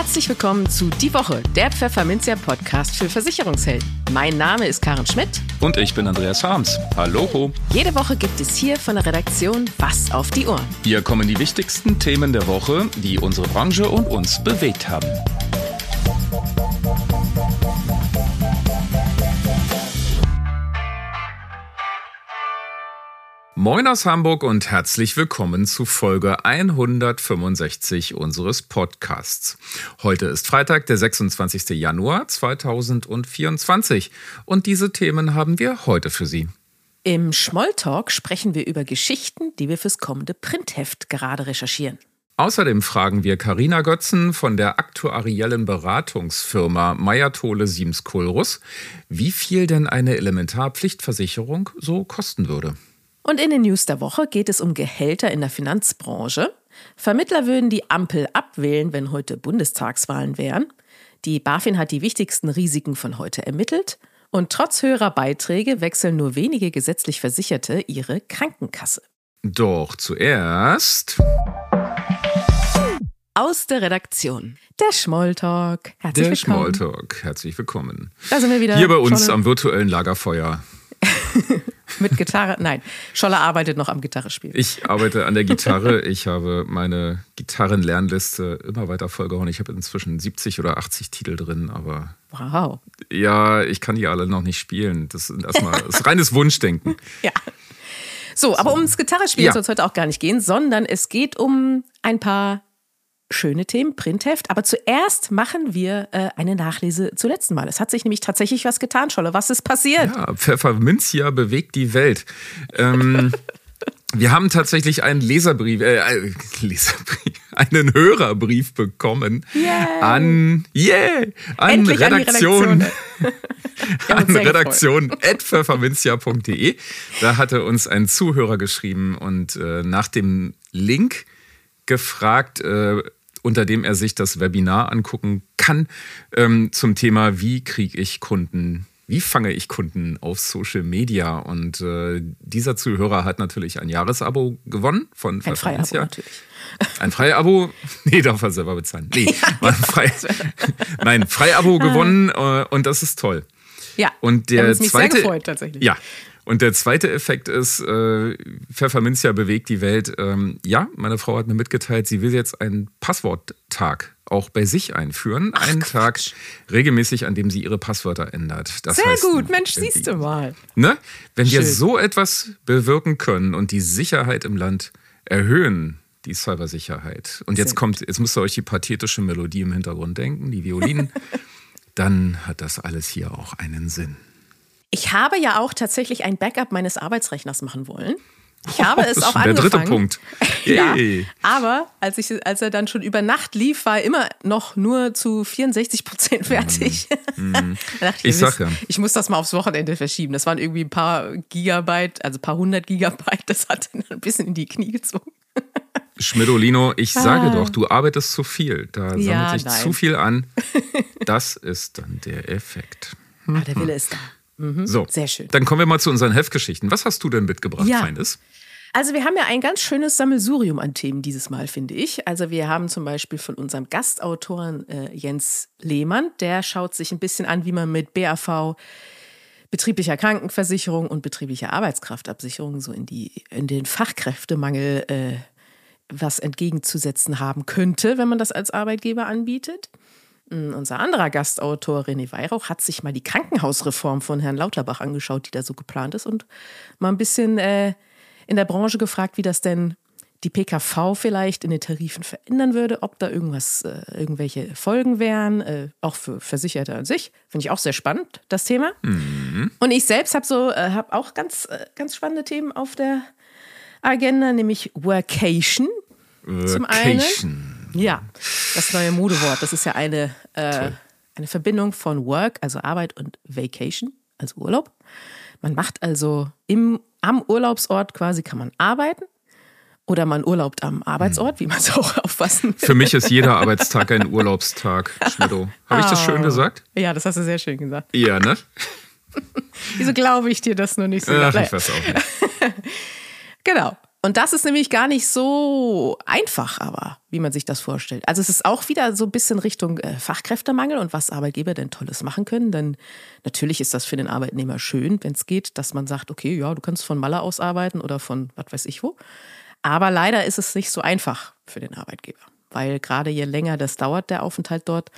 Herzlich willkommen zu Die Woche, der Pfefferminzia Podcast für Versicherungshelden. Mein Name ist Karen Schmidt. Und ich bin Andreas Harms. Hallo. Jede Woche gibt es hier von der Redaktion Was auf die Ohren. Hier kommen die wichtigsten Themen der Woche, die unsere Branche und uns bewegt haben. Moin aus Hamburg und herzlich willkommen zu Folge 165 unseres Podcasts. Heute ist Freitag, der 26. Januar 2024 und diese Themen haben wir heute für Sie. Im Schmolltalk sprechen wir über Geschichten, die wir fürs kommende Printheft gerade recherchieren. Außerdem fragen wir Karina Götzen von der aktuariellen Beratungsfirma Meyer-Tole Siems Kulrus, wie viel denn eine Elementarpflichtversicherung so kosten würde. Und in den News der Woche geht es um Gehälter in der Finanzbranche. Vermittler würden die Ampel abwählen, wenn heute Bundestagswahlen wären. Die BaFin hat die wichtigsten Risiken von heute ermittelt. Und trotz höherer Beiträge wechseln nur wenige gesetzlich Versicherte ihre Krankenkasse. Doch zuerst. Aus der Redaktion. Der Schmolltalk. Herzlich der willkommen. Der Schmolltalk. Herzlich willkommen. Da sind wir wieder. Hier bei uns am virtuellen Lagerfeuer. Mit Gitarre? Nein, Scholler arbeitet noch am Gitarrespiel. Ich arbeite an der Gitarre. Ich habe meine Gitarrenlernliste immer weiter vollgehauen. Ich habe inzwischen 70 oder 80 Titel drin, aber. Wow. Ja, ich kann die alle noch nicht spielen. Das ist erstmal das ist reines Wunschdenken. Ja. So, aber so. ums Gitarrespielen ja. soll es heute auch gar nicht gehen, sondern es geht um ein paar schöne Themen, Printheft. Aber zuerst machen wir äh, eine Nachlese zu letzten Mal. Es hat sich nämlich tatsächlich was getan, Scholle. Was ist passiert? Ja, Pfefferminzia bewegt die Welt. Ähm, wir haben tatsächlich einen Leserbrief, äh, Leserbrief, einen Hörerbrief bekommen yeah. an, yeah, an Redaktion. An, an Redaktion pfefferminzia.de. Da hatte uns ein Zuhörer geschrieben und äh, nach dem Link gefragt, äh, unter dem er sich das Webinar angucken kann ähm, zum Thema, wie kriege ich Kunden, wie fange ich Kunden auf Social Media? Und äh, dieser Zuhörer hat natürlich ein Jahresabo gewonnen von Ein Freiabo natürlich. Ein Freiabo, nee, darf er selber bezahlen. Nee, ja, Frei, nein, Freiabo gewonnen äh, und das ist toll. Ja, und der mich zweite, sehr gefreut, tatsächlich. Ja, und der zweite Effekt ist, äh, Pfefferminzia bewegt die Welt. Ähm, ja, meine Frau hat mir mitgeteilt, sie will jetzt einen Passworttag auch bei sich einführen. Ach, einen Tag regelmäßig, an dem sie ihre Passwörter ändert. Das Sehr heißt, gut, Mensch, siehst du mal. Ne? Wenn Schön. wir so etwas bewirken können und die Sicherheit im Land erhöhen, die Cybersicherheit. Und jetzt kommt, jetzt müsst ihr euch die pathetische Melodie im Hintergrund denken, die Violinen. dann hat das alles hier auch einen Sinn. Ich habe ja auch tatsächlich ein Backup meines Arbeitsrechners machen wollen. Ich habe es auch angefangen. Der dritte Punkt. ja, aber als, ich, als er dann schon über Nacht lief, war er immer noch nur zu 64 Prozent fertig. Mm. ich, ich, sag ja. ich muss das mal aufs Wochenende verschieben. Das waren irgendwie ein paar Gigabyte, also ein paar hundert Gigabyte. Das hat dann ein bisschen in die Knie gezogen. Schmidolino, ich sage ah. doch, du arbeitest zu viel. Da sammelt ja, sich nein. zu viel an. Das ist dann der Effekt. Aber der Wille ist da. Mhm. So, sehr schön. Dann kommen wir mal zu unseren Heftgeschichten. Was hast du denn mitgebracht, ja. Feines? Also wir haben ja ein ganz schönes Sammelsurium an Themen dieses Mal, finde ich. Also wir haben zum Beispiel von unserem Gastautoren äh, Jens Lehmann, der schaut sich ein bisschen an, wie man mit BAV, betrieblicher Krankenversicherung und betrieblicher Arbeitskraftabsicherung so in, die, in den Fachkräftemangel äh, was entgegenzusetzen haben könnte, wenn man das als Arbeitgeber anbietet. Unser anderer Gastautor René Weihrauch hat sich mal die Krankenhausreform von Herrn Lauterbach angeschaut, die da so geplant ist, und mal ein bisschen äh, in der Branche gefragt, wie das denn die PKV vielleicht in den Tarifen verändern würde, ob da irgendwas, äh, irgendwelche Folgen wären, äh, auch für Versicherte an sich. Finde ich auch sehr spannend, das Thema. Mhm. Und ich selbst habe so, äh, habe auch ganz, äh, ganz spannende Themen auf der Agenda, nämlich Workation. Workation. Zum einen. Ja, das neue Modewort. Das ist ja eine, äh, eine Verbindung von Work, also Arbeit, und Vacation, also Urlaub. Man macht also im, am Urlaubsort quasi, kann man arbeiten. Oder man urlaubt am Arbeitsort, wie man es auch auffassen will. Für mich ist jeder Arbeitstag ein Urlaubstag, Schmidto. Habe ich das schön gesagt? Ja, das hast du sehr schön gesagt. Ja, ne? Wieso glaube ich dir das nur nicht so? Ach, ich weiß auch nicht. genau. Und das ist nämlich gar nicht so einfach, aber wie man sich das vorstellt. Also es ist auch wieder so ein bisschen Richtung äh, Fachkräftemangel und was Arbeitgeber denn Tolles machen können. Denn natürlich ist das für den Arbeitnehmer schön, wenn es geht, dass man sagt, okay, ja, du kannst von Malle aus arbeiten oder von was weiß ich wo. Aber leider ist es nicht so einfach für den Arbeitgeber, weil gerade je länger das dauert, der Aufenthalt dort,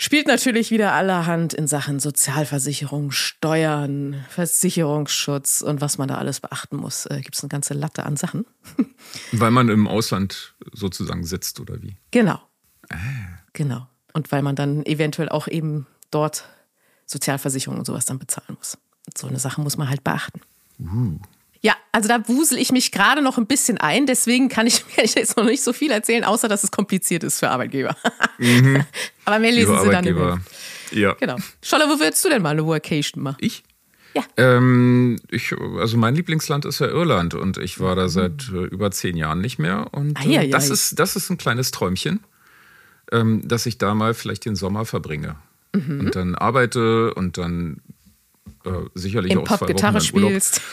spielt natürlich wieder allerhand in Sachen Sozialversicherung, Steuern, Versicherungsschutz und was man da alles beachten muss. Äh, Gibt es eine ganze Latte an Sachen. Weil man im Ausland sozusagen sitzt oder wie? Genau. Ah. Genau. Und weil man dann eventuell auch eben dort Sozialversicherung und sowas dann bezahlen muss. So eine Sache muss man halt beachten. Uh. Ja, also da wusel ich mich gerade noch ein bisschen ein, deswegen kann ich, kann ich jetzt noch nicht so viel erzählen, außer dass es kompliziert ist für Arbeitgeber. Mhm. Aber mehr lesen Sie dann im Ja. Genau. Scholle, wo würdest du denn mal eine Workation machen? Ich? Ja. Ähm, ich, also mein Lieblingsland ist ja Irland und ich war da seit äh, über zehn Jahren nicht mehr. Und äh, ah, ja, das, Ist, das ist ein kleines Träumchen, ähm, dass ich da mal vielleicht den Sommer verbringe. Mhm. Und dann arbeite und dann äh, sicherlich Im auch Pop zwei Gitarre spielst.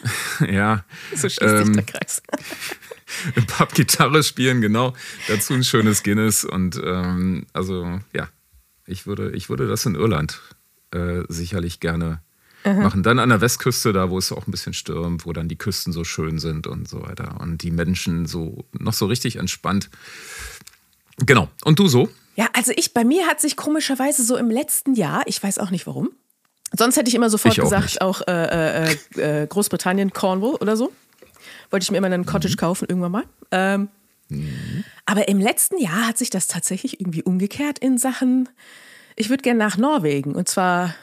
ja. So schließt ähm, sich der Kreis. Im Pub Gitarre spielen, genau. Dazu ein schönes Guinness. Und ähm, also ja, ich würde, ich würde das in Irland äh, sicherlich gerne Aha. machen. Dann an der Westküste, da wo es auch ein bisschen stürmt, wo dann die Küsten so schön sind und so weiter. Und die Menschen so noch so richtig entspannt. Genau. Und du so? Ja, also ich, bei mir hat sich komischerweise so im letzten Jahr, ich weiß auch nicht warum, Sonst hätte ich immer sofort ich auch gesagt, nicht. auch äh, äh, äh, Großbritannien, Cornwall oder so. Wollte ich mir immer einen Cottage mhm. kaufen irgendwann mal. Ähm, mhm. Aber im letzten Jahr hat sich das tatsächlich irgendwie umgekehrt in Sachen, ich würde gerne nach Norwegen und zwar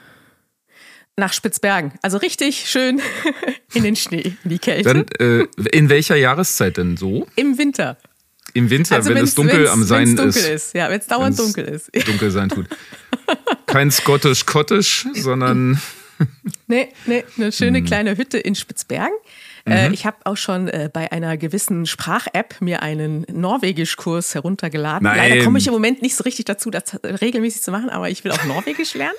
nach Spitzbergen. Also richtig schön in den Schnee, in die Kälte. Dann, äh, in welcher Jahreszeit denn so? Im Winter. Im Winter, also wenn es dunkel am Sein ist. dunkel ist. Ja, wenn es dauernd dunkel ist. Dunkel sein tut. Kein Scottish Cottage, sondern. nee, nee, eine schöne hm. kleine Hütte in Spitzbergen. Äh, mhm. ich habe auch schon äh, bei einer gewissen Sprach-App mir einen Norwegisch-Kurs heruntergeladen. Nein. Leider komme ich im Moment nicht so richtig dazu, das regelmäßig zu machen, aber ich will auch Norwegisch lernen.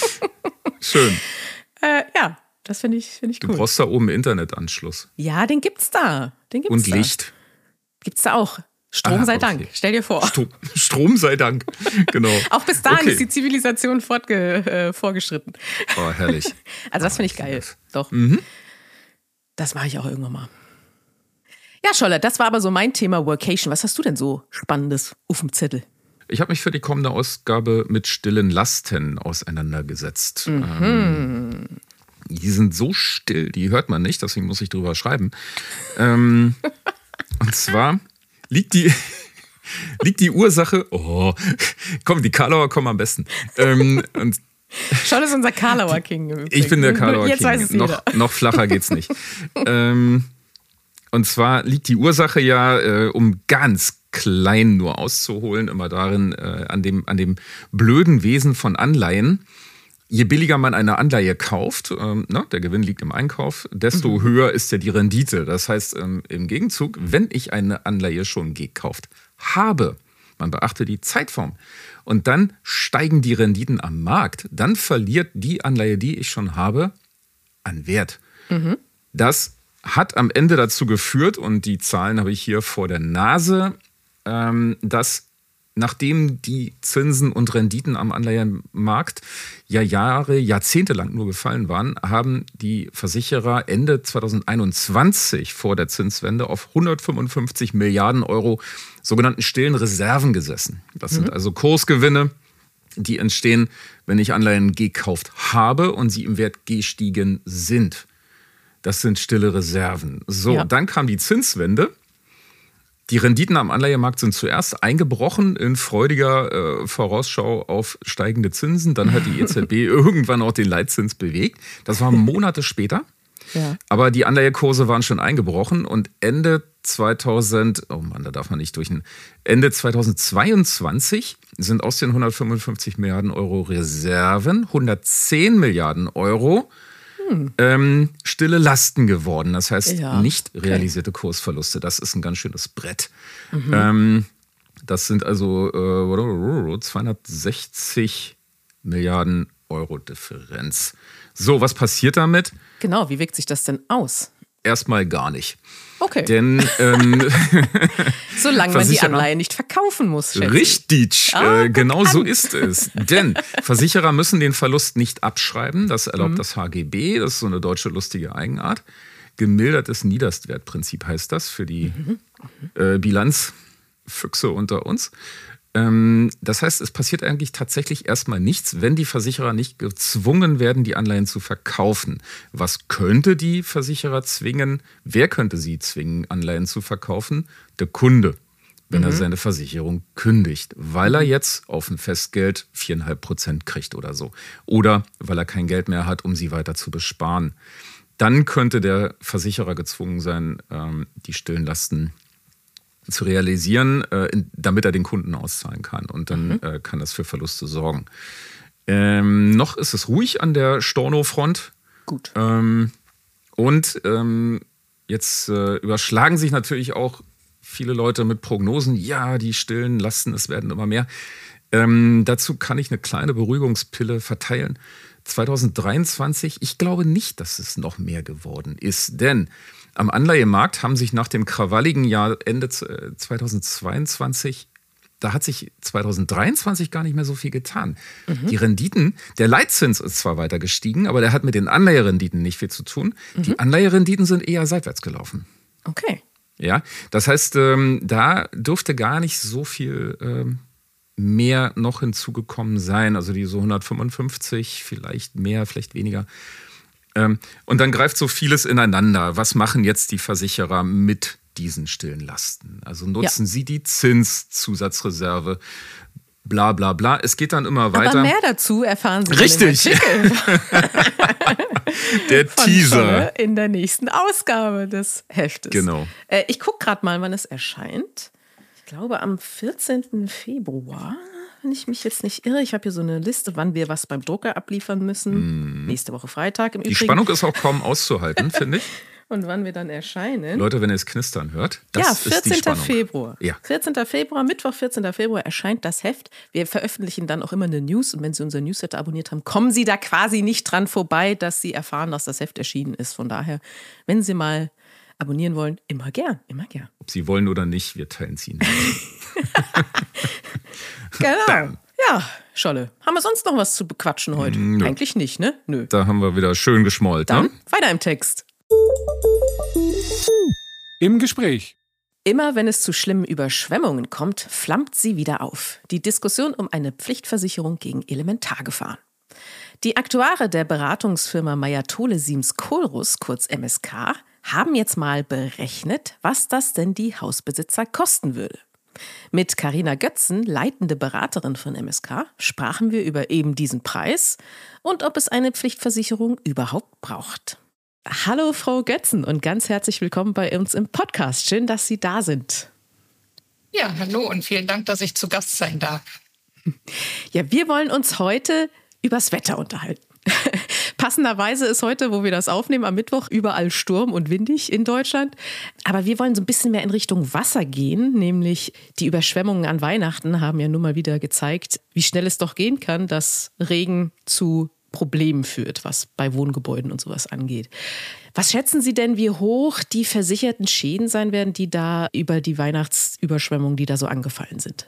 Schön. Äh, ja, das finde ich, find ich cool. Du brauchst da oben Internetanschluss. Ja, den gibt's da. Den gibt's Und Licht. Gibt es da auch. Strom ah, sei okay. Dank, stell dir vor. Strom, Strom sei Dank, genau. auch bis dahin okay. ist die Zivilisation fortge, äh, vorgeschritten. Oh, herrlich. Also das finde ich geil. Doch. Mhm. Das mache ich auch irgendwann mal. Ja, Scholle, das war aber so mein Thema Workation. Was hast du denn so Spannendes auf dem Zettel? Ich habe mich für die kommende Ausgabe mit stillen Lasten auseinandergesetzt. Mhm. Ähm, die sind so still, die hört man nicht, deswegen muss ich drüber schreiben. Ähm, Und zwar liegt die, liegt die Ursache, oh, komm, die Karlauer kommen am besten. Ähm, und Schon ist unser Karlauer King. Ich bin der Karlauer Jetzt King. Weiß es noch, noch flacher geht's nicht. ähm, und zwar liegt die Ursache ja, äh, um ganz klein nur auszuholen, immer darin, äh, an, dem, an dem blöden Wesen von Anleihen je billiger man eine Anleihe kauft, ähm, na, der Gewinn liegt im Einkauf, desto mhm. höher ist ja die Rendite. Das heißt, ähm, im Gegenzug, wenn ich eine Anleihe schon gekauft habe, man beachte die Zeitform, und dann steigen die Renditen am Markt, dann verliert die Anleihe, die ich schon habe, an Wert. Mhm. Das hat am Ende dazu geführt, und die Zahlen habe ich hier vor der Nase, ähm, dass nachdem die Zinsen und Renditen am Anleihenmarkt ja Jahre, Jahrzehnte lang nur gefallen waren, haben die Versicherer Ende 2021 vor der Zinswende auf 155 Milliarden Euro sogenannten stillen Reserven gesessen. Das sind mhm. also Kursgewinne, die entstehen, wenn ich Anleihen gekauft habe und sie im Wert gestiegen sind. Das sind stille Reserven. So, ja. dann kam die Zinswende die Renditen am Anleihemarkt sind zuerst eingebrochen in freudiger äh, Vorausschau auf steigende Zinsen. Dann hat die EZB irgendwann auch den Leitzins bewegt. Das war Monate später. Ja. Aber die Anleihekurse waren schon eingebrochen und Ende 2000, oh Mann, da darf man nicht durch. Ende 2022 sind aus den 155 Milliarden Euro Reserven 110 Milliarden Euro ähm, stille Lasten geworden. Das heißt, ja. nicht realisierte okay. Kursverluste. Das ist ein ganz schönes Brett. Mhm. Ähm, das sind also äh, 260 Milliarden Euro Differenz. So, was passiert damit? Genau, wie wirkt sich das denn aus? erstmal gar nicht. Okay. Denn ähm, solange man die Anleihe nicht verkaufen muss. Richtig, ah, äh, genau so ist es. Denn Versicherer müssen den Verlust nicht abschreiben. Das erlaubt mhm. das HGB. Das ist so eine deutsche lustige Eigenart. Gemildertes Niederstwertprinzip heißt das für die mhm. äh, Bilanzfüchse unter uns. Ähm, das heißt, es passiert eigentlich tatsächlich erstmal nichts, wenn die Versicherer nicht gezwungen werden, die Anleihen zu verkaufen. Was könnte die Versicherer zwingen? Wer könnte sie zwingen, Anleihen zu verkaufen? Der Kunde, wenn mhm. er seine Versicherung kündigt, weil er jetzt auf ein Festgeld 4,5 Prozent kriegt oder so. Oder weil er kein Geld mehr hat, um sie weiter zu besparen. Dann könnte der Versicherer gezwungen sein, ähm, die stillen Lasten zu realisieren, äh, damit er den Kunden auszahlen kann. Und dann mhm. äh, kann das für Verluste sorgen. Ähm, noch ist es ruhig an der Storno-Front. Gut. Ähm, und ähm, jetzt äh, überschlagen sich natürlich auch viele Leute mit Prognosen. Ja, die stillen Lasten, es werden immer mehr. Ähm, dazu kann ich eine kleine Beruhigungspille verteilen. 2023, ich glaube nicht, dass es noch mehr geworden ist, denn am Anleihemarkt haben sich nach dem krawalligen Jahr Ende 2022 da hat sich 2023 gar nicht mehr so viel getan. Mhm. Die Renditen, der Leitzins ist zwar weiter gestiegen, aber der hat mit den Anleiherenditen nicht viel zu tun. Mhm. Die Anleiherenditen sind eher seitwärts gelaufen. Okay. Ja, das heißt, ähm, da dürfte gar nicht so viel ähm, mehr noch hinzugekommen sein. Also die so 155, vielleicht mehr, vielleicht weniger. Ähm, und dann greift so vieles ineinander. Was machen jetzt die Versicherer mit diesen stillen Lasten? Also nutzen ja. sie die Zinszusatzreserve? Bla bla bla. Es geht dann immer weiter. Aber mehr dazu erfahren Sie Richtig. der Von Teaser. In der nächsten Ausgabe des Heftes. Genau. Äh, ich gucke gerade mal, wann es erscheint. Ich glaube am 14. Februar wenn ich mich jetzt nicht irre. Ich habe hier so eine Liste, wann wir was beim Drucker abliefern müssen. Mm. Nächste Woche Freitag im Die Übrigen. Spannung ist auch kaum auszuhalten, finde ich. Und wann wir dann erscheinen. Leute, wenn ihr es knistern hört, das ja, 14. ist die Spannung. Februar. Ja. 14. Februar, Mittwoch, 14. Februar erscheint das Heft. Wir veröffentlichen dann auch immer eine News und wenn Sie unser Newsletter abonniert haben, kommen Sie da quasi nicht dran vorbei, dass Sie erfahren, dass das Heft erschienen ist. Von daher, wenn Sie mal abonnieren wollen, immer gern, immer gern. Ob Sie wollen oder nicht, wir teilen es Ihnen. genau. Ja, Scholle. Haben wir sonst noch was zu bequatschen heute? Nö. Eigentlich nicht, ne? Nö. Da haben wir wieder schön geschmollt. Dann ne? weiter im Text. Im Gespräch. Immer wenn es zu schlimmen Überschwemmungen kommt, flammt sie wieder auf. Die Diskussion um eine Pflichtversicherung gegen Elementargefahren. Die Aktuare der Beratungsfirma Mayatole Siems Kohlrus, kurz MSK, haben jetzt mal berechnet, was das denn die Hausbesitzer kosten würde. Mit Karina Götzen, leitende Beraterin von MSK, sprachen wir über eben diesen Preis und ob es eine Pflichtversicherung überhaupt braucht. Hallo Frau Götzen und ganz herzlich willkommen bei uns im Podcast. Schön, dass Sie da sind. Ja, hallo und vielen Dank, dass ich zu Gast sein darf. Ja, wir wollen uns heute übers Wetter unterhalten. Passenderweise ist heute, wo wir das aufnehmen, am Mittwoch überall Sturm und windig in Deutschland. Aber wir wollen so ein bisschen mehr in Richtung Wasser gehen, nämlich die Überschwemmungen an Weihnachten haben ja nun mal wieder gezeigt, wie schnell es doch gehen kann, dass Regen zu Problemen führt, was bei Wohngebäuden und sowas angeht. Was schätzen Sie denn, wie hoch die versicherten Schäden sein werden, die da über die Weihnachtsüberschwemmungen, die da so angefallen sind?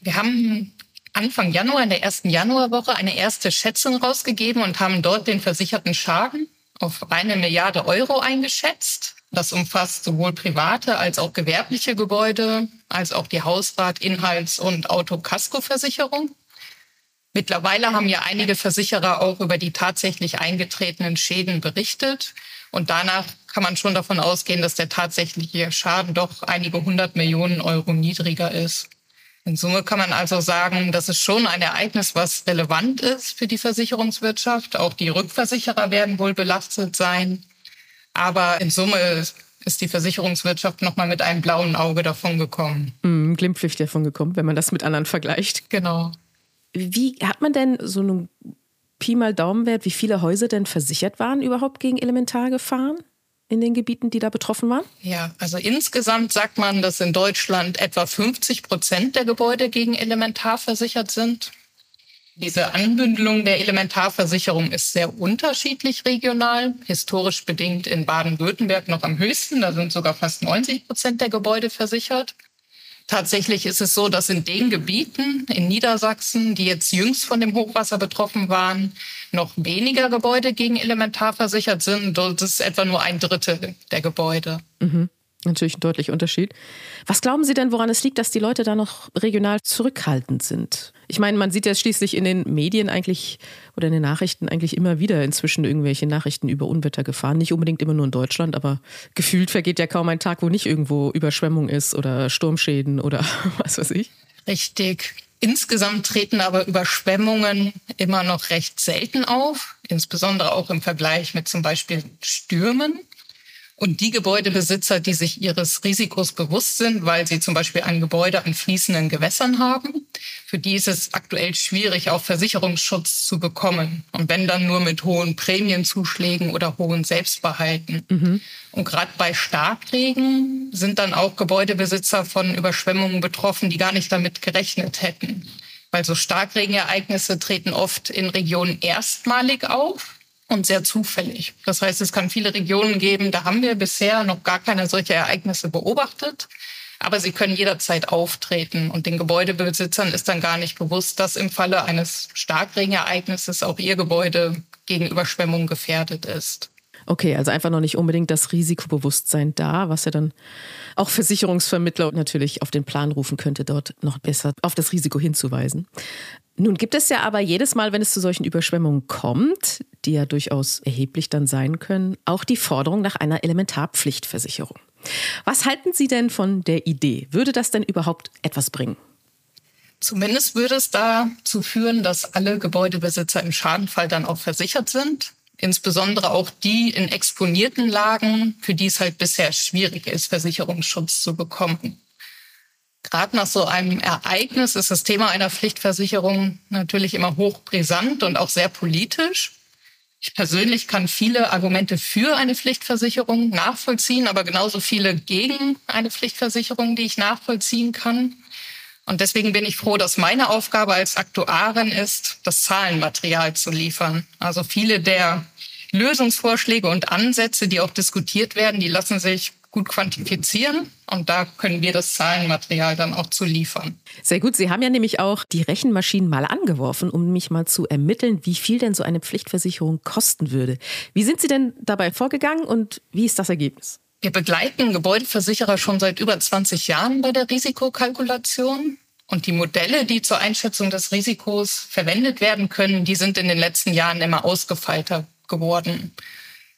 Wir haben Anfang Januar, in der ersten Januarwoche, eine erste Schätzung rausgegeben und haben dort den versicherten Schaden auf eine Milliarde Euro eingeschätzt. Das umfasst sowohl private als auch gewerbliche Gebäude, als auch die Hausrat-, Inhalts- und Autokaskoversicherung. Mittlerweile haben ja einige Versicherer auch über die tatsächlich eingetretenen Schäden berichtet. Und danach kann man schon davon ausgehen, dass der tatsächliche Schaden doch einige hundert Millionen Euro niedriger ist. In Summe kann man also sagen, das ist schon ein Ereignis, was relevant ist für die Versicherungswirtschaft. Auch die Rückversicherer werden wohl belastet sein. Aber in Summe ist die Versicherungswirtschaft nochmal mit einem blauen Auge davon gekommen. Mm, glimpflich davon gekommen, wenn man das mit anderen vergleicht. Genau. Wie hat man denn so einen Pi mal Daumenwert, wie viele Häuser denn versichert waren überhaupt gegen Elementargefahren? In den Gebieten, die da betroffen waren? Ja, also insgesamt sagt man, dass in Deutschland etwa 50 Prozent der Gebäude gegen Elementar versichert sind. Diese Anbündelung der Elementarversicherung ist sehr unterschiedlich regional. Historisch bedingt in Baden-Württemberg noch am höchsten. Da sind sogar fast 90 Prozent der Gebäude versichert. Tatsächlich ist es so, dass in den Gebieten in Niedersachsen, die jetzt jüngst von dem Hochwasser betroffen waren, noch weniger Gebäude gegen Elementar versichert sind. Das ist etwa nur ein Drittel der Gebäude. Mhm. Natürlich ein deutlicher Unterschied. Was glauben Sie denn, woran es liegt, dass die Leute da noch regional zurückhaltend sind? Ich meine, man sieht ja schließlich in den Medien eigentlich oder in den Nachrichten eigentlich immer wieder inzwischen irgendwelche Nachrichten über Unwettergefahren. Nicht unbedingt immer nur in Deutschland, aber gefühlt vergeht ja kaum ein Tag, wo nicht irgendwo Überschwemmung ist oder Sturmschäden oder was weiß ich. Richtig. Insgesamt treten aber Überschwemmungen immer noch recht selten auf, insbesondere auch im Vergleich mit zum Beispiel Stürmen. Und die Gebäudebesitzer, die sich ihres Risikos bewusst sind, weil sie zum Beispiel ein Gebäude an fließenden Gewässern haben, für die ist es aktuell schwierig, auch Versicherungsschutz zu bekommen. Und wenn dann nur mit hohen Prämienzuschlägen oder hohen Selbstbehalten. Mhm. Und gerade bei Starkregen sind dann auch Gebäudebesitzer von Überschwemmungen betroffen, die gar nicht damit gerechnet hätten. Weil so Starkregenereignisse treten oft in Regionen erstmalig auf und sehr zufällig. Das heißt, es kann viele Regionen geben, da haben wir bisher noch gar keine solche Ereignisse beobachtet. Aber sie können jederzeit auftreten und den Gebäudebesitzern ist dann gar nicht bewusst, dass im Falle eines Starkregenereignisses auch ihr Gebäude gegen Überschwemmung gefährdet ist. Okay, also einfach noch nicht unbedingt das Risikobewusstsein da, was ja dann auch Versicherungsvermittler natürlich auf den Plan rufen könnte, dort noch besser auf das Risiko hinzuweisen. Nun gibt es ja aber jedes Mal, wenn es zu solchen Überschwemmungen kommt, die ja durchaus erheblich dann sein können, auch die Forderung nach einer Elementarpflichtversicherung. Was halten Sie denn von der Idee? Würde das denn überhaupt etwas bringen? Zumindest würde es dazu führen, dass alle Gebäudebesitzer im Schadenfall dann auch versichert sind. Insbesondere auch die in exponierten Lagen, für die es halt bisher schwierig ist, Versicherungsschutz zu bekommen. Gerade nach so einem Ereignis ist das Thema einer Pflichtversicherung natürlich immer hochbrisant und auch sehr politisch. Ich persönlich kann viele Argumente für eine Pflichtversicherung nachvollziehen, aber genauso viele gegen eine Pflichtversicherung, die ich nachvollziehen kann. Und deswegen bin ich froh, dass meine Aufgabe als Aktuarin ist, das Zahlenmaterial zu liefern. Also viele der Lösungsvorschläge und Ansätze, die auch diskutiert werden, die lassen sich gut quantifizieren. Und da können wir das Zahlenmaterial dann auch zu liefern. Sehr gut. Sie haben ja nämlich auch die Rechenmaschinen mal angeworfen, um mich mal zu ermitteln, wie viel denn so eine Pflichtversicherung kosten würde. Wie sind Sie denn dabei vorgegangen und wie ist das Ergebnis? Wir begleiten Gebäudeversicherer schon seit über 20 Jahren bei der Risikokalkulation. Und die Modelle, die zur Einschätzung des Risikos verwendet werden können, die sind in den letzten Jahren immer ausgefeilter geworden.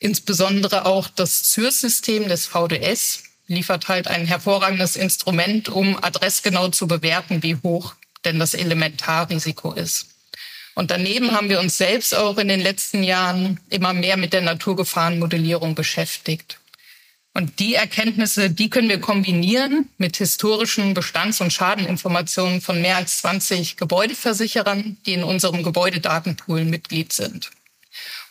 Insbesondere auch das ZÜR-System des VDS liefert halt ein hervorragendes Instrument, um adressgenau zu bewerten, wie hoch denn das Elementarrisiko ist. Und daneben haben wir uns selbst auch in den letzten Jahren immer mehr mit der Naturgefahrenmodellierung beschäftigt. Und die Erkenntnisse, die können wir kombinieren mit historischen Bestands- und Schadeninformationen von mehr als 20 Gebäudeversicherern, die in unserem Gebäudedatenpool Mitglied sind.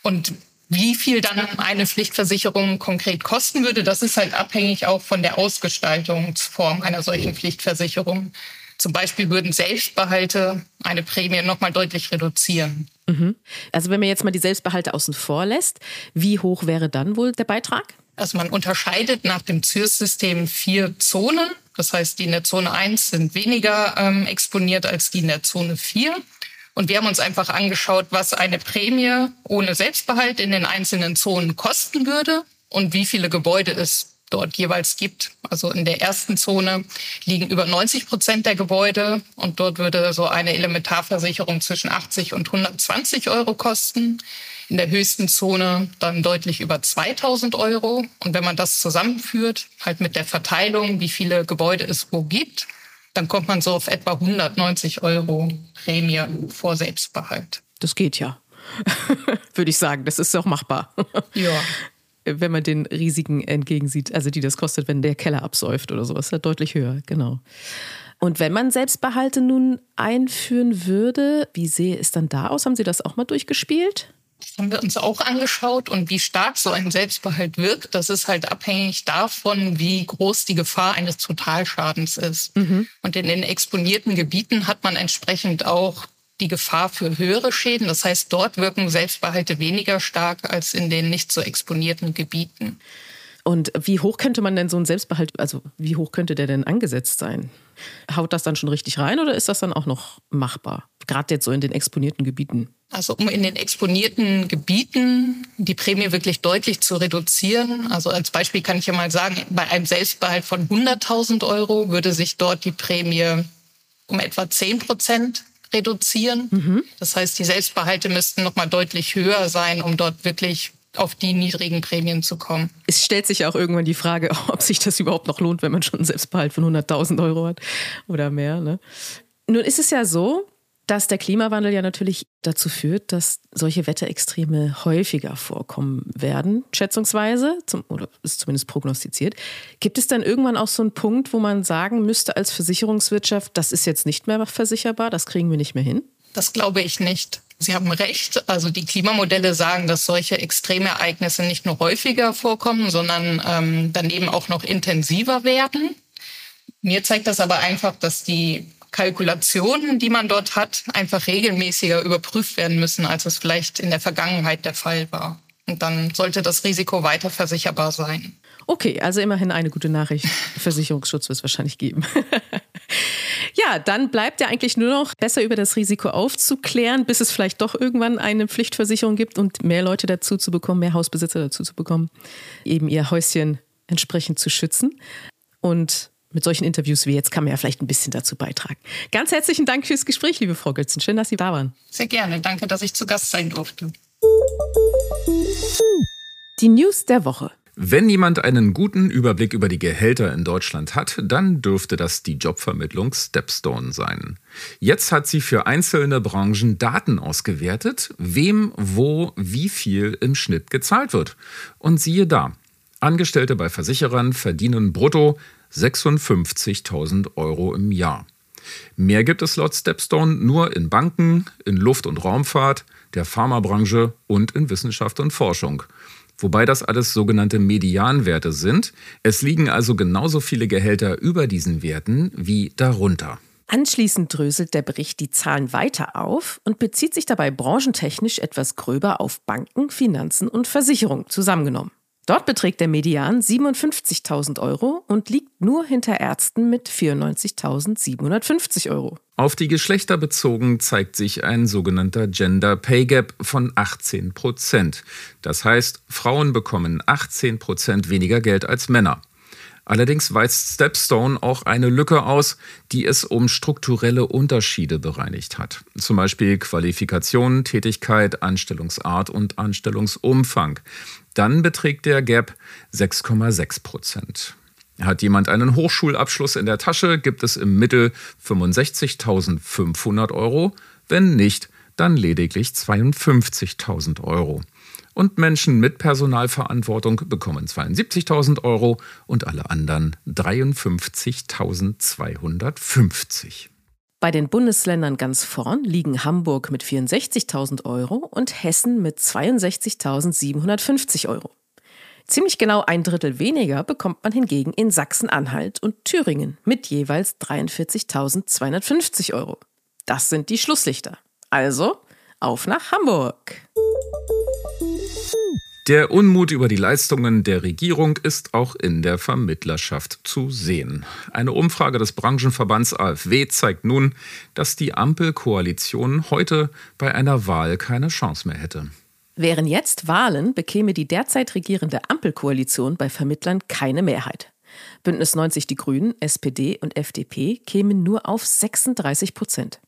Und wie viel dann eine Pflichtversicherung konkret kosten würde, das ist halt abhängig auch von der Ausgestaltungsform einer solchen Pflichtversicherung. Zum Beispiel würden Selbstbehalte eine Prämie nochmal deutlich reduzieren. Mhm. Also wenn man jetzt mal die Selbstbehalte außen vor lässt, wie hoch wäre dann wohl der Beitrag? Also man unterscheidet nach dem ZÜRS-System vier Zonen. Das heißt, die in der Zone 1 sind weniger ähm, exponiert als die in der Zone 4. Und wir haben uns einfach angeschaut, was eine Prämie ohne Selbstbehalt in den einzelnen Zonen kosten würde und wie viele Gebäude es dort jeweils gibt. Also in der ersten Zone liegen über 90 Prozent der Gebäude und dort würde so eine Elementarversicherung zwischen 80 und 120 Euro kosten. In der höchsten Zone dann deutlich über 2000 Euro. Und wenn man das zusammenführt, halt mit der Verteilung, wie viele Gebäude es wo gibt, dann kommt man so auf etwa 190 Euro Prämie vor Selbstbehalt. Das geht ja, würde ich sagen. Das ist auch machbar. Ja. Wenn man den Risiken entgegensieht, also die das kostet, wenn der Keller absäuft oder so, ist ja deutlich höher, genau. Und wenn man Selbstbehalte nun einführen würde, wie sehe es dann da aus? Haben Sie das auch mal durchgespielt? Das haben wir uns auch angeschaut und wie stark so ein Selbstbehalt wirkt, das ist halt abhängig davon, wie groß die Gefahr eines Totalschadens ist. Mhm. Und in den exponierten Gebieten hat man entsprechend auch die Gefahr für höhere Schäden. Das heißt, dort wirken Selbstbehalte weniger stark als in den nicht so exponierten Gebieten. Und wie hoch könnte man denn so ein Selbstbehalt, also wie hoch könnte der denn angesetzt sein? Haut das dann schon richtig rein oder ist das dann auch noch machbar? Gerade jetzt so in den exponierten Gebieten. Also um in den exponierten Gebieten die Prämie wirklich deutlich zu reduzieren. Also als Beispiel kann ich ja mal sagen, bei einem Selbstbehalt von 100.000 Euro würde sich dort die Prämie um etwa 10 Prozent reduzieren. Mhm. Das heißt, die Selbstbehalte müssten noch mal deutlich höher sein, um dort wirklich auf die niedrigen Prämien zu kommen. Es stellt sich ja auch irgendwann die Frage, ob sich das überhaupt noch lohnt, wenn man schon einen Selbstbehalt von 100.000 Euro hat oder mehr. Ne? Nun ist es ja so, dass der Klimawandel ja natürlich dazu führt, dass solche Wetterextreme häufiger vorkommen werden, schätzungsweise, zum, oder ist zumindest prognostiziert. Gibt es dann irgendwann auch so einen Punkt, wo man sagen müsste als Versicherungswirtschaft, das ist jetzt nicht mehr versicherbar, das kriegen wir nicht mehr hin? Das glaube ich nicht. Sie haben recht. Also die Klimamodelle sagen, dass solche Extremereignisse nicht nur häufiger vorkommen, sondern ähm, daneben auch noch intensiver werden. Mir zeigt das aber einfach, dass die Kalkulationen, die man dort hat, einfach regelmäßiger überprüft werden müssen, als es vielleicht in der Vergangenheit der Fall war. Und dann sollte das Risiko weiter versicherbar sein. Okay, also immerhin eine gute Nachricht. Versicherungsschutz wird es wahrscheinlich geben. ja, dann bleibt ja eigentlich nur noch besser über das Risiko aufzuklären, bis es vielleicht doch irgendwann eine Pflichtversicherung gibt und mehr Leute dazu zu bekommen, mehr Hausbesitzer dazu zu bekommen, eben ihr Häuschen entsprechend zu schützen. Und mit solchen Interviews wie jetzt kann man ja vielleicht ein bisschen dazu beitragen. Ganz herzlichen Dank fürs Gespräch, liebe Frau Götzen. Schön, dass Sie da waren. Sehr gerne. Danke, dass ich zu Gast sein durfte. Die News der Woche. Wenn jemand einen guten Überblick über die Gehälter in Deutschland hat, dann dürfte das die Jobvermittlung Stepstone sein. Jetzt hat sie für einzelne Branchen Daten ausgewertet, wem, wo, wie viel im Schnitt gezahlt wird. Und siehe da, Angestellte bei Versicherern verdienen brutto 56.000 Euro im Jahr. Mehr gibt es laut Stepstone nur in Banken, in Luft- und Raumfahrt, der Pharmabranche und in Wissenschaft und Forschung. Wobei das alles sogenannte Medianwerte sind. Es liegen also genauso viele Gehälter über diesen Werten wie darunter. Anschließend dröselt der Bericht die Zahlen weiter auf und bezieht sich dabei branchentechnisch etwas gröber auf Banken, Finanzen und Versicherung zusammengenommen. Dort beträgt der Median 57.000 Euro und liegt nur hinter Ärzten mit 94.750 Euro. Auf die Geschlechter bezogen zeigt sich ein sogenannter Gender Pay Gap von 18 Prozent. Das heißt, Frauen bekommen 18 Prozent weniger Geld als Männer. Allerdings weist Stepstone auch eine Lücke aus, die es um strukturelle Unterschiede bereinigt hat. Zum Beispiel Qualifikation, Tätigkeit, Anstellungsart und Anstellungsumfang. Dann beträgt der Gap 6,6 Prozent. Hat jemand einen Hochschulabschluss in der Tasche, gibt es im Mittel 65.500 Euro. Wenn nicht, dann lediglich 52.000 Euro. Und Menschen mit Personalverantwortung bekommen 72.000 Euro und alle anderen 53.250. Bei den Bundesländern ganz vorn liegen Hamburg mit 64.000 Euro und Hessen mit 62.750 Euro. Ziemlich genau ein Drittel weniger bekommt man hingegen in Sachsen-Anhalt und Thüringen mit jeweils 43.250 Euro. Das sind die Schlusslichter. Also auf nach Hamburg. Der Unmut über die Leistungen der Regierung ist auch in der Vermittlerschaft zu sehen. Eine Umfrage des Branchenverbands AfW zeigt nun, dass die Ampelkoalition heute bei einer Wahl keine Chance mehr hätte. Wären jetzt Wahlen, bekäme die derzeit regierende Ampelkoalition bei Vermittlern keine Mehrheit. Bündnis 90 Die Grünen, SPD und FDP kämen nur auf 36 Prozent.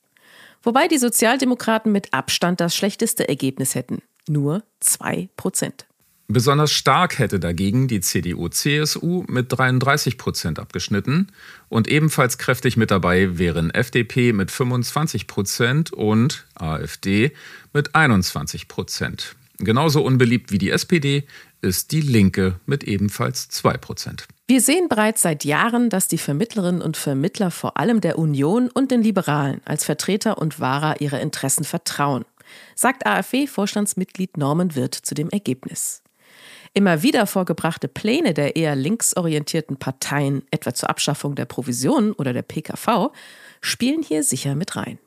Wobei die Sozialdemokraten mit Abstand das schlechteste Ergebnis hätten nur 2 Prozent. Besonders stark hätte dagegen die CDU-CSU mit 33 Prozent abgeschnitten und ebenfalls kräftig mit dabei wären FDP mit 25 Prozent und AfD mit 21 Prozent. Genauso unbeliebt wie die SPD ist die Linke mit ebenfalls 2 Prozent. Wir sehen bereits seit Jahren, dass die Vermittlerinnen und Vermittler vor allem der Union und den Liberalen als Vertreter und Wahrer ihrer Interessen vertrauen sagt AfW-Vorstandsmitglied Norman Wirth zu dem Ergebnis. Immer wieder vorgebrachte Pläne der eher linksorientierten Parteien, etwa zur Abschaffung der Provisionen oder der PKV, spielen hier sicher mit rein.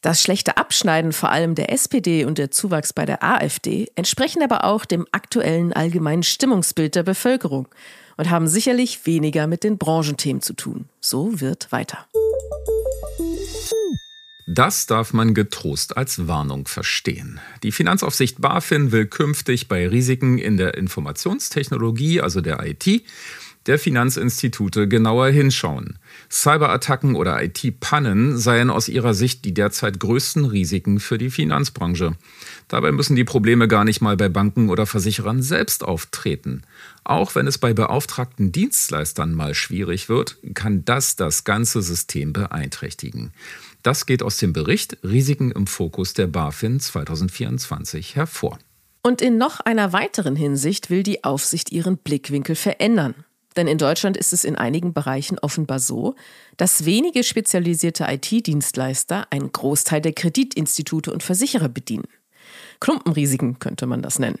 Das schlechte Abschneiden vor allem der SPD und der Zuwachs bei der AfD entsprechen aber auch dem aktuellen allgemeinen Stimmungsbild der Bevölkerung und haben sicherlich weniger mit den Branchenthemen zu tun. So wird weiter. Das darf man getrost als Warnung verstehen. Die Finanzaufsicht BaFin will künftig bei Risiken in der Informationstechnologie, also der IT, der Finanzinstitute genauer hinschauen. Cyberattacken oder IT-Pannen seien aus ihrer Sicht die derzeit größten Risiken für die Finanzbranche. Dabei müssen die Probleme gar nicht mal bei Banken oder Versicherern selbst auftreten. Auch wenn es bei beauftragten Dienstleistern mal schwierig wird, kann das das ganze System beeinträchtigen. Das geht aus dem Bericht Risiken im Fokus der BaFin 2024 hervor. Und in noch einer weiteren Hinsicht will die Aufsicht ihren Blickwinkel verändern. Denn in Deutschland ist es in einigen Bereichen offenbar so, dass wenige spezialisierte IT-Dienstleister einen Großteil der Kreditinstitute und Versicherer bedienen. Klumpenrisiken könnte man das nennen.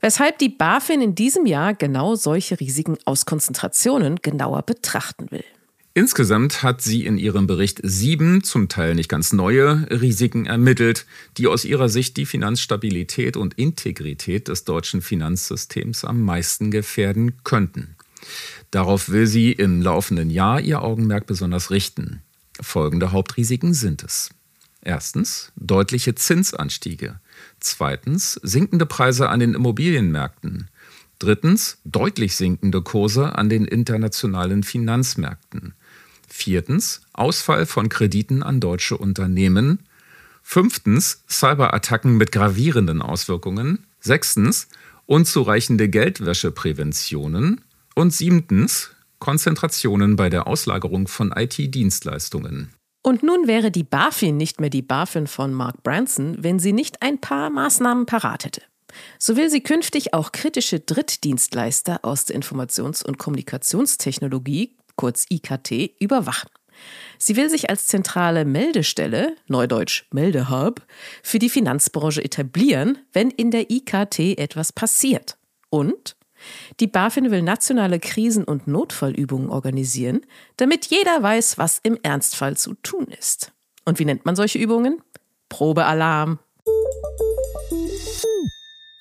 Weshalb die BaFin in diesem Jahr genau solche Risiken aus Konzentrationen genauer betrachten will. Insgesamt hat sie in ihrem Bericht sieben, zum Teil nicht ganz neue, Risiken ermittelt, die aus ihrer Sicht die Finanzstabilität und Integrität des deutschen Finanzsystems am meisten gefährden könnten. Darauf will sie im laufenden Jahr ihr Augenmerk besonders richten. Folgende Hauptrisiken sind es. Erstens deutliche Zinsanstiege. Zweitens sinkende Preise an den Immobilienmärkten. Drittens deutlich sinkende Kurse an den internationalen Finanzmärkten. Viertens Ausfall von Krediten an deutsche Unternehmen. Fünftens Cyberattacken mit gravierenden Auswirkungen. Sechstens unzureichende Geldwäschepräventionen. Und siebtens, Konzentrationen bei der Auslagerung von IT-Dienstleistungen. Und nun wäre die BaFin nicht mehr die BaFin von Mark Branson, wenn sie nicht ein paar Maßnahmen parat hätte. So will sie künftig auch kritische Drittdienstleister aus der Informations- und Kommunikationstechnologie, kurz IKT, überwachen. Sie will sich als zentrale Meldestelle, neudeutsch Meldehub, für die Finanzbranche etablieren, wenn in der IKT etwas passiert. Und die BaFin will nationale Krisen- und Notfallübungen organisieren, damit jeder weiß, was im Ernstfall zu tun ist. Und wie nennt man solche Übungen? Probealarm.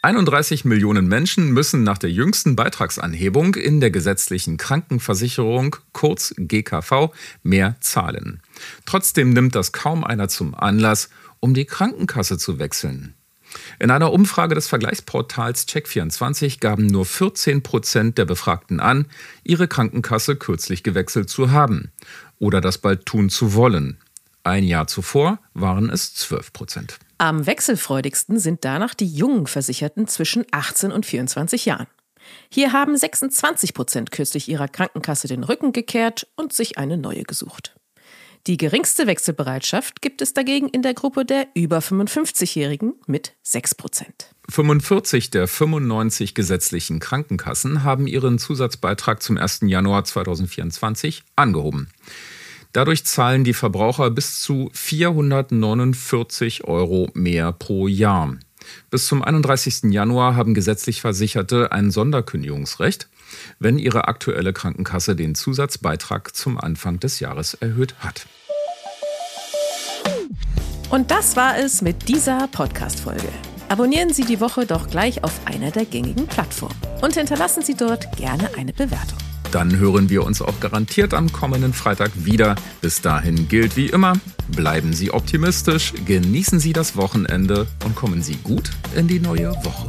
31 Millionen Menschen müssen nach der jüngsten Beitragsanhebung in der gesetzlichen Krankenversicherung, kurz GKV, mehr zahlen. Trotzdem nimmt das kaum einer zum Anlass, um die Krankenkasse zu wechseln. In einer Umfrage des Vergleichsportals Check24 gaben nur 14 Prozent der Befragten an, ihre Krankenkasse kürzlich gewechselt zu haben oder das bald tun zu wollen. Ein Jahr zuvor waren es 12 Prozent. Am wechselfreudigsten sind danach die jungen Versicherten zwischen 18 und 24 Jahren. Hier haben 26 Prozent kürzlich ihrer Krankenkasse den Rücken gekehrt und sich eine neue gesucht. Die geringste Wechselbereitschaft gibt es dagegen in der Gruppe der über 55-Jährigen mit 6 Prozent. 45 der 95 gesetzlichen Krankenkassen haben ihren Zusatzbeitrag zum 1. Januar 2024 angehoben. Dadurch zahlen die Verbraucher bis zu 449 Euro mehr pro Jahr. Bis zum 31. Januar haben gesetzlich Versicherte ein Sonderkündigungsrecht wenn Ihre aktuelle Krankenkasse den Zusatzbeitrag zum Anfang des Jahres erhöht hat. Und das war es mit dieser Podcast-Folge. Abonnieren Sie die Woche doch gleich auf einer der gängigen Plattformen und hinterlassen Sie dort gerne eine Bewertung. Dann hören wir uns auch garantiert am kommenden Freitag wieder. Bis dahin gilt wie immer, bleiben Sie optimistisch, genießen Sie das Wochenende und kommen Sie gut in die neue Woche.